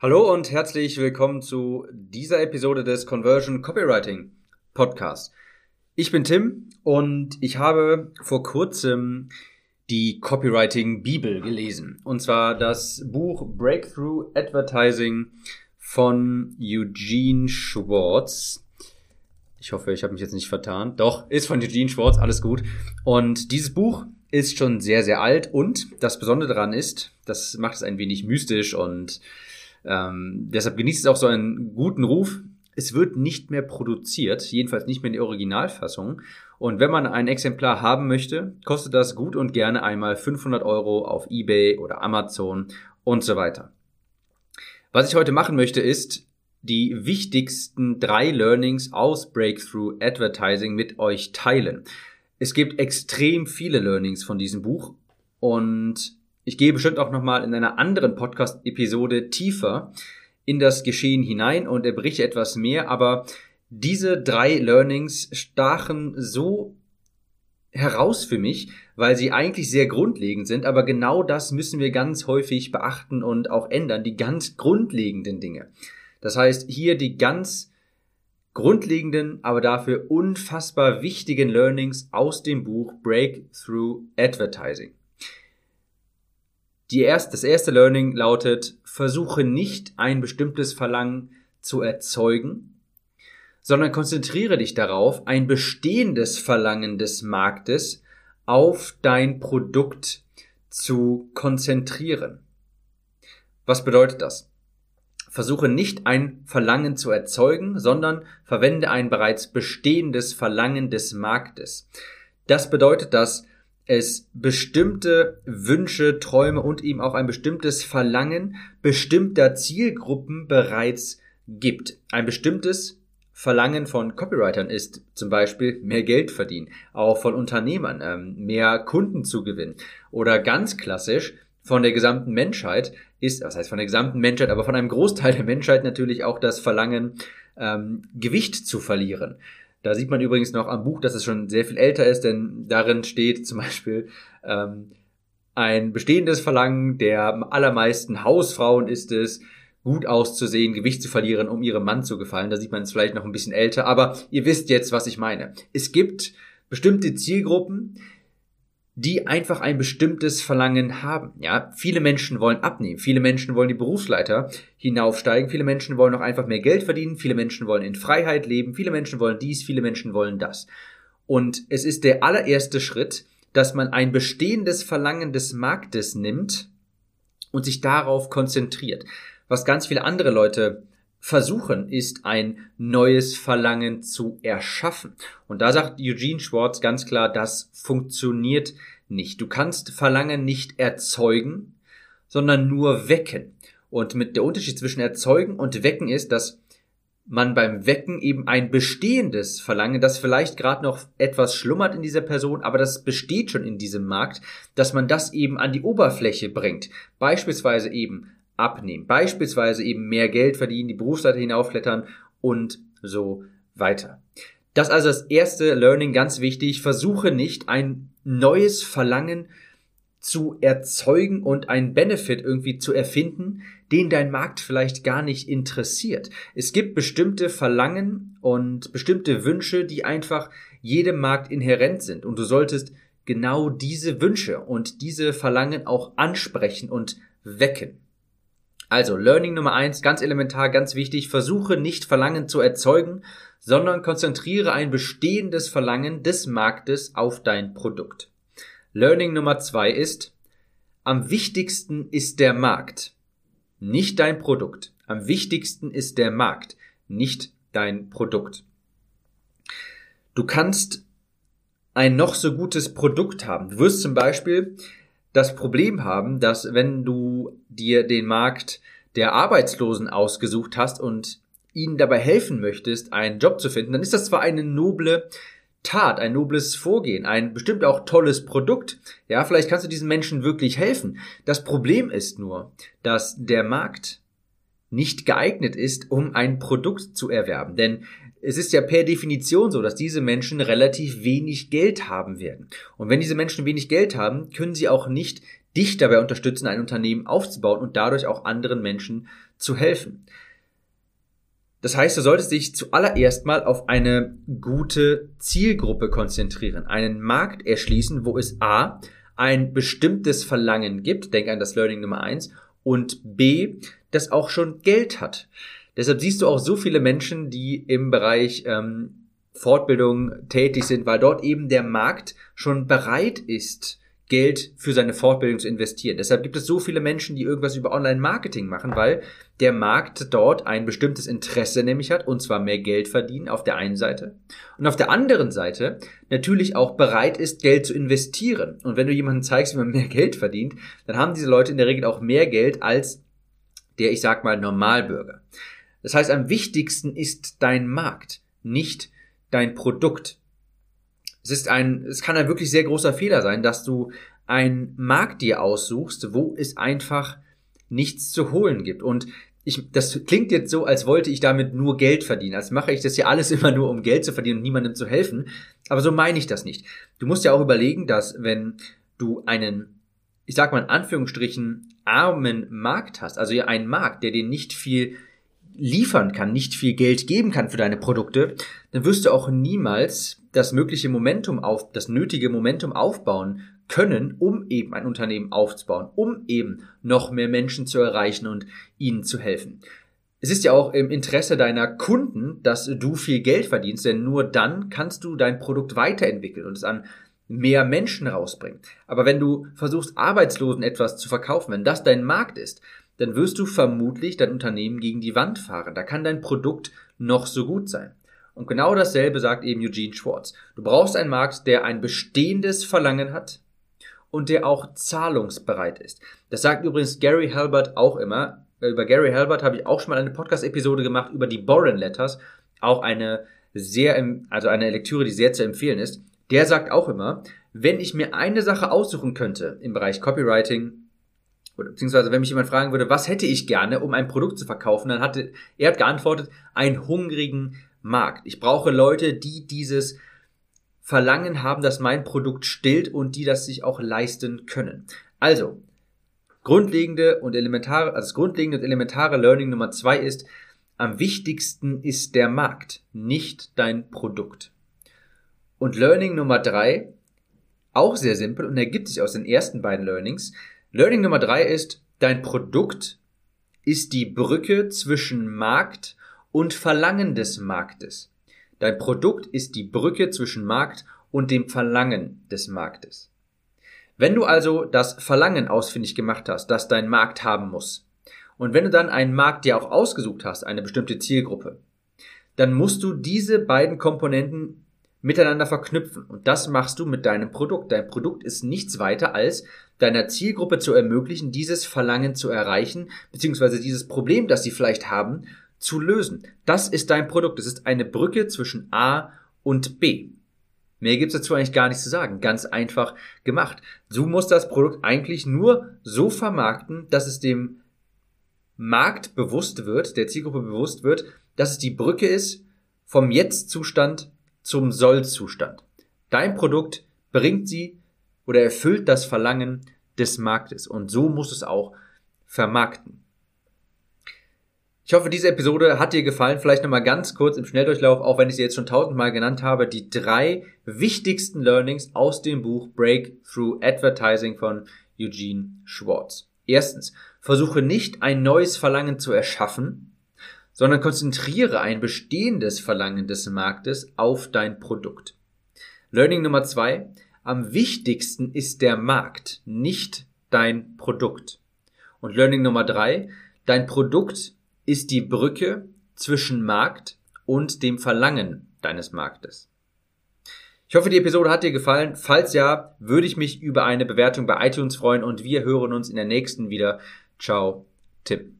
Hallo und herzlich willkommen zu dieser Episode des Conversion Copywriting Podcast. Ich bin Tim und ich habe vor kurzem die Copywriting Bibel gelesen. Und zwar das Buch Breakthrough Advertising von Eugene Schwartz. Ich hoffe, ich habe mich jetzt nicht vertan. Doch, ist von Eugene Schwartz, alles gut. Und dieses Buch ist schon sehr, sehr alt und das Besondere daran ist, das macht es ein wenig mystisch und ähm, deshalb genießt es auch so einen guten Ruf. Es wird nicht mehr produziert, jedenfalls nicht mehr in der Originalfassung. Und wenn man ein Exemplar haben möchte, kostet das gut und gerne einmal 500 Euro auf eBay oder Amazon und so weiter. Was ich heute machen möchte, ist die wichtigsten drei Learnings aus Breakthrough Advertising mit euch teilen. Es gibt extrem viele Learnings von diesem Buch und ich gehe bestimmt auch nochmal in einer anderen Podcast-Episode tiefer in das Geschehen hinein und er berichte etwas mehr, aber diese drei Learnings stachen so heraus für mich, weil sie eigentlich sehr grundlegend sind, aber genau das müssen wir ganz häufig beachten und auch ändern, die ganz grundlegenden Dinge. Das heißt, hier die ganz grundlegenden, aber dafür unfassbar wichtigen Learnings aus dem Buch Breakthrough Advertising. Die erst, das erste Learning lautet, versuche nicht ein bestimmtes Verlangen zu erzeugen, sondern konzentriere dich darauf, ein bestehendes Verlangen des Marktes auf dein Produkt zu konzentrieren. Was bedeutet das? Versuche nicht ein Verlangen zu erzeugen, sondern verwende ein bereits bestehendes Verlangen des Marktes. Das bedeutet, dass es bestimmte Wünsche, Träume und eben auch ein bestimmtes Verlangen bestimmter Zielgruppen bereits gibt. Ein bestimmtes Verlangen von Copywritern ist zum Beispiel mehr Geld verdienen, auch von Unternehmern ähm, mehr Kunden zu gewinnen oder ganz klassisch von der gesamten Menschheit ist, was heißt von der gesamten Menschheit, aber von einem Großteil der Menschheit natürlich auch das Verlangen, ähm, Gewicht zu verlieren. Da sieht man übrigens noch am Buch, dass es schon sehr viel älter ist, denn darin steht zum Beispiel ähm, ein bestehendes Verlangen der allermeisten Hausfrauen ist es, gut auszusehen, Gewicht zu verlieren, um ihrem Mann zu gefallen. Da sieht man es vielleicht noch ein bisschen älter, aber ihr wisst jetzt, was ich meine. Es gibt bestimmte Zielgruppen, die einfach ein bestimmtes Verlangen haben. Ja, viele Menschen wollen abnehmen, viele Menschen wollen die Berufsleiter hinaufsteigen, viele Menschen wollen auch einfach mehr Geld verdienen, viele Menschen wollen in Freiheit leben, viele Menschen wollen dies, viele Menschen wollen das. Und es ist der allererste Schritt, dass man ein bestehendes Verlangen des Marktes nimmt und sich darauf konzentriert. Was ganz viele andere Leute versuchen, ist ein neues Verlangen zu erschaffen. Und da sagt Eugene Schwartz ganz klar, das funktioniert nicht. Du kannst Verlangen nicht erzeugen, sondern nur wecken. Und mit der Unterschied zwischen erzeugen und wecken ist, dass man beim Wecken eben ein bestehendes Verlangen, das vielleicht gerade noch etwas schlummert in dieser Person, aber das besteht schon in diesem Markt, dass man das eben an die Oberfläche bringt. Beispielsweise eben abnehmen. Beispielsweise eben mehr Geld verdienen, die Berufsseite hinaufklettern und so weiter. Das also das erste Learning, ganz wichtig. Versuche nicht ein neues Verlangen zu erzeugen und einen Benefit irgendwie zu erfinden, den dein Markt vielleicht gar nicht interessiert. Es gibt bestimmte Verlangen und bestimmte Wünsche, die einfach jedem Markt inhärent sind und du solltest genau diese Wünsche und diese Verlangen auch ansprechen und wecken. Also, Learning Nummer eins, ganz elementar, ganz wichtig, versuche nicht Verlangen zu erzeugen, sondern konzentriere ein bestehendes Verlangen des Marktes auf dein Produkt. Learning Nummer zwei ist, am wichtigsten ist der Markt, nicht dein Produkt. Am wichtigsten ist der Markt, nicht dein Produkt. Du kannst ein noch so gutes Produkt haben. Du wirst zum Beispiel das Problem haben, dass wenn du dir den Markt der Arbeitslosen ausgesucht hast und ihnen dabei helfen möchtest, einen Job zu finden, dann ist das zwar eine noble Tat, ein nobles Vorgehen, ein bestimmt auch tolles Produkt. Ja, vielleicht kannst du diesen Menschen wirklich helfen. Das Problem ist nur, dass der Markt nicht geeignet ist, um ein Produkt zu erwerben. Denn es ist ja per Definition so, dass diese Menschen relativ wenig Geld haben werden. Und wenn diese Menschen wenig Geld haben, können sie auch nicht dich dabei unterstützen, ein Unternehmen aufzubauen und dadurch auch anderen Menschen zu helfen. Das heißt, du solltest dich zuallererst mal auf eine gute Zielgruppe konzentrieren, einen Markt erschließen, wo es A, ein bestimmtes Verlangen gibt, denk an das Learning Nummer eins, und B, das auch schon Geld hat. Deshalb siehst du auch so viele Menschen, die im Bereich ähm, Fortbildung tätig sind, weil dort eben der Markt schon bereit ist, Geld für seine Fortbildung zu investieren. Deshalb gibt es so viele Menschen, die irgendwas über Online-Marketing machen, weil der Markt dort ein bestimmtes Interesse nämlich hat, und zwar mehr Geld verdienen auf der einen Seite. Und auf der anderen Seite natürlich auch bereit ist, Geld zu investieren. Und wenn du jemandem zeigst, wie man mehr Geld verdient, dann haben diese Leute in der Regel auch mehr Geld als der, ich sag mal, Normalbürger. Das heißt, am wichtigsten ist dein Markt, nicht dein Produkt. Es ist ein, es kann ein wirklich sehr großer Fehler sein, dass du einen Markt dir aussuchst, wo es einfach nichts zu holen gibt. Und ich, das klingt jetzt so, als wollte ich damit nur Geld verdienen. Als mache ich das ja alles immer nur, um Geld zu verdienen und niemandem zu helfen. Aber so meine ich das nicht. Du musst ja auch überlegen, dass wenn du einen, ich sag mal in Anführungsstrichen, armen Markt hast, also ja einen Markt, der dir nicht viel liefern kann, nicht viel Geld geben kann für deine Produkte, dann wirst du auch niemals das mögliche Momentum auf, das nötige Momentum aufbauen können, um eben ein Unternehmen aufzubauen, um eben noch mehr Menschen zu erreichen und ihnen zu helfen. Es ist ja auch im Interesse deiner Kunden, dass du viel Geld verdienst, denn nur dann kannst du dein Produkt weiterentwickeln und es an mehr Menschen rausbringen. Aber wenn du versuchst, Arbeitslosen etwas zu verkaufen, wenn das dein Markt ist, dann wirst du vermutlich dein Unternehmen gegen die Wand fahren. Da kann dein Produkt noch so gut sein. Und genau dasselbe sagt eben Eugene Schwartz. Du brauchst einen Markt, der ein bestehendes Verlangen hat und der auch zahlungsbereit ist. Das sagt übrigens Gary Halbert auch immer. Über Gary Halbert habe ich auch schon mal eine Podcast-Episode gemacht über die Boren Letters. Auch eine sehr, also eine Lektüre, die sehr zu empfehlen ist. Der sagt auch immer, wenn ich mir eine Sache aussuchen könnte im Bereich Copywriting, beziehungsweise wenn mich jemand fragen würde, was hätte ich gerne, um ein Produkt zu verkaufen, dann hatte er hat geantwortet, einen hungrigen Markt. Ich brauche Leute, die dieses Verlangen haben, dass mein Produkt stillt und die das sich auch leisten können. Also, grundlegende und elementare, also das grundlegende und elementare Learning Nummer zwei ist, am wichtigsten ist der Markt, nicht dein Produkt. Und Learning Nummer drei, auch sehr simpel und ergibt sich aus den ersten beiden Learnings, Learning Nummer drei ist, dein Produkt ist die Brücke zwischen Markt und Verlangen des Marktes. Dein Produkt ist die Brücke zwischen Markt und dem Verlangen des Marktes. Wenn du also das Verlangen ausfindig gemacht hast, das dein Markt haben muss, und wenn du dann einen Markt dir auch ausgesucht hast, eine bestimmte Zielgruppe, dann musst du diese beiden Komponenten miteinander verknüpfen. Und das machst du mit deinem Produkt. Dein Produkt ist nichts weiter als deiner Zielgruppe zu ermöglichen, dieses Verlangen zu erreichen, beziehungsweise dieses Problem, das sie vielleicht haben, zu lösen. Das ist dein Produkt. Es ist eine Brücke zwischen A und B. Mehr gibt's dazu eigentlich gar nicht zu sagen. Ganz einfach gemacht. Du musst das Produkt eigentlich nur so vermarkten, dass es dem Markt bewusst wird, der Zielgruppe bewusst wird, dass es die Brücke ist vom Jetzt-Zustand zum Soll-Zustand. Dein Produkt bringt sie oder erfüllt das Verlangen des Marktes und so muss es auch vermarkten. Ich hoffe, diese Episode hat dir gefallen. Vielleicht nochmal ganz kurz im Schnelldurchlauf, auch wenn ich sie jetzt schon tausendmal genannt habe, die drei wichtigsten Learnings aus dem Buch Breakthrough Advertising von Eugene Schwartz. Erstens, versuche nicht ein neues Verlangen zu erschaffen, sondern konzentriere ein bestehendes Verlangen des Marktes auf dein Produkt. Learning Nummer zwei. Am wichtigsten ist der Markt, nicht dein Produkt. Und Learning Nummer drei. Dein Produkt ist die Brücke zwischen Markt und dem Verlangen deines Marktes. Ich hoffe, die Episode hat dir gefallen. Falls ja, würde ich mich über eine Bewertung bei iTunes freuen und wir hören uns in der nächsten wieder. Ciao, Tipp.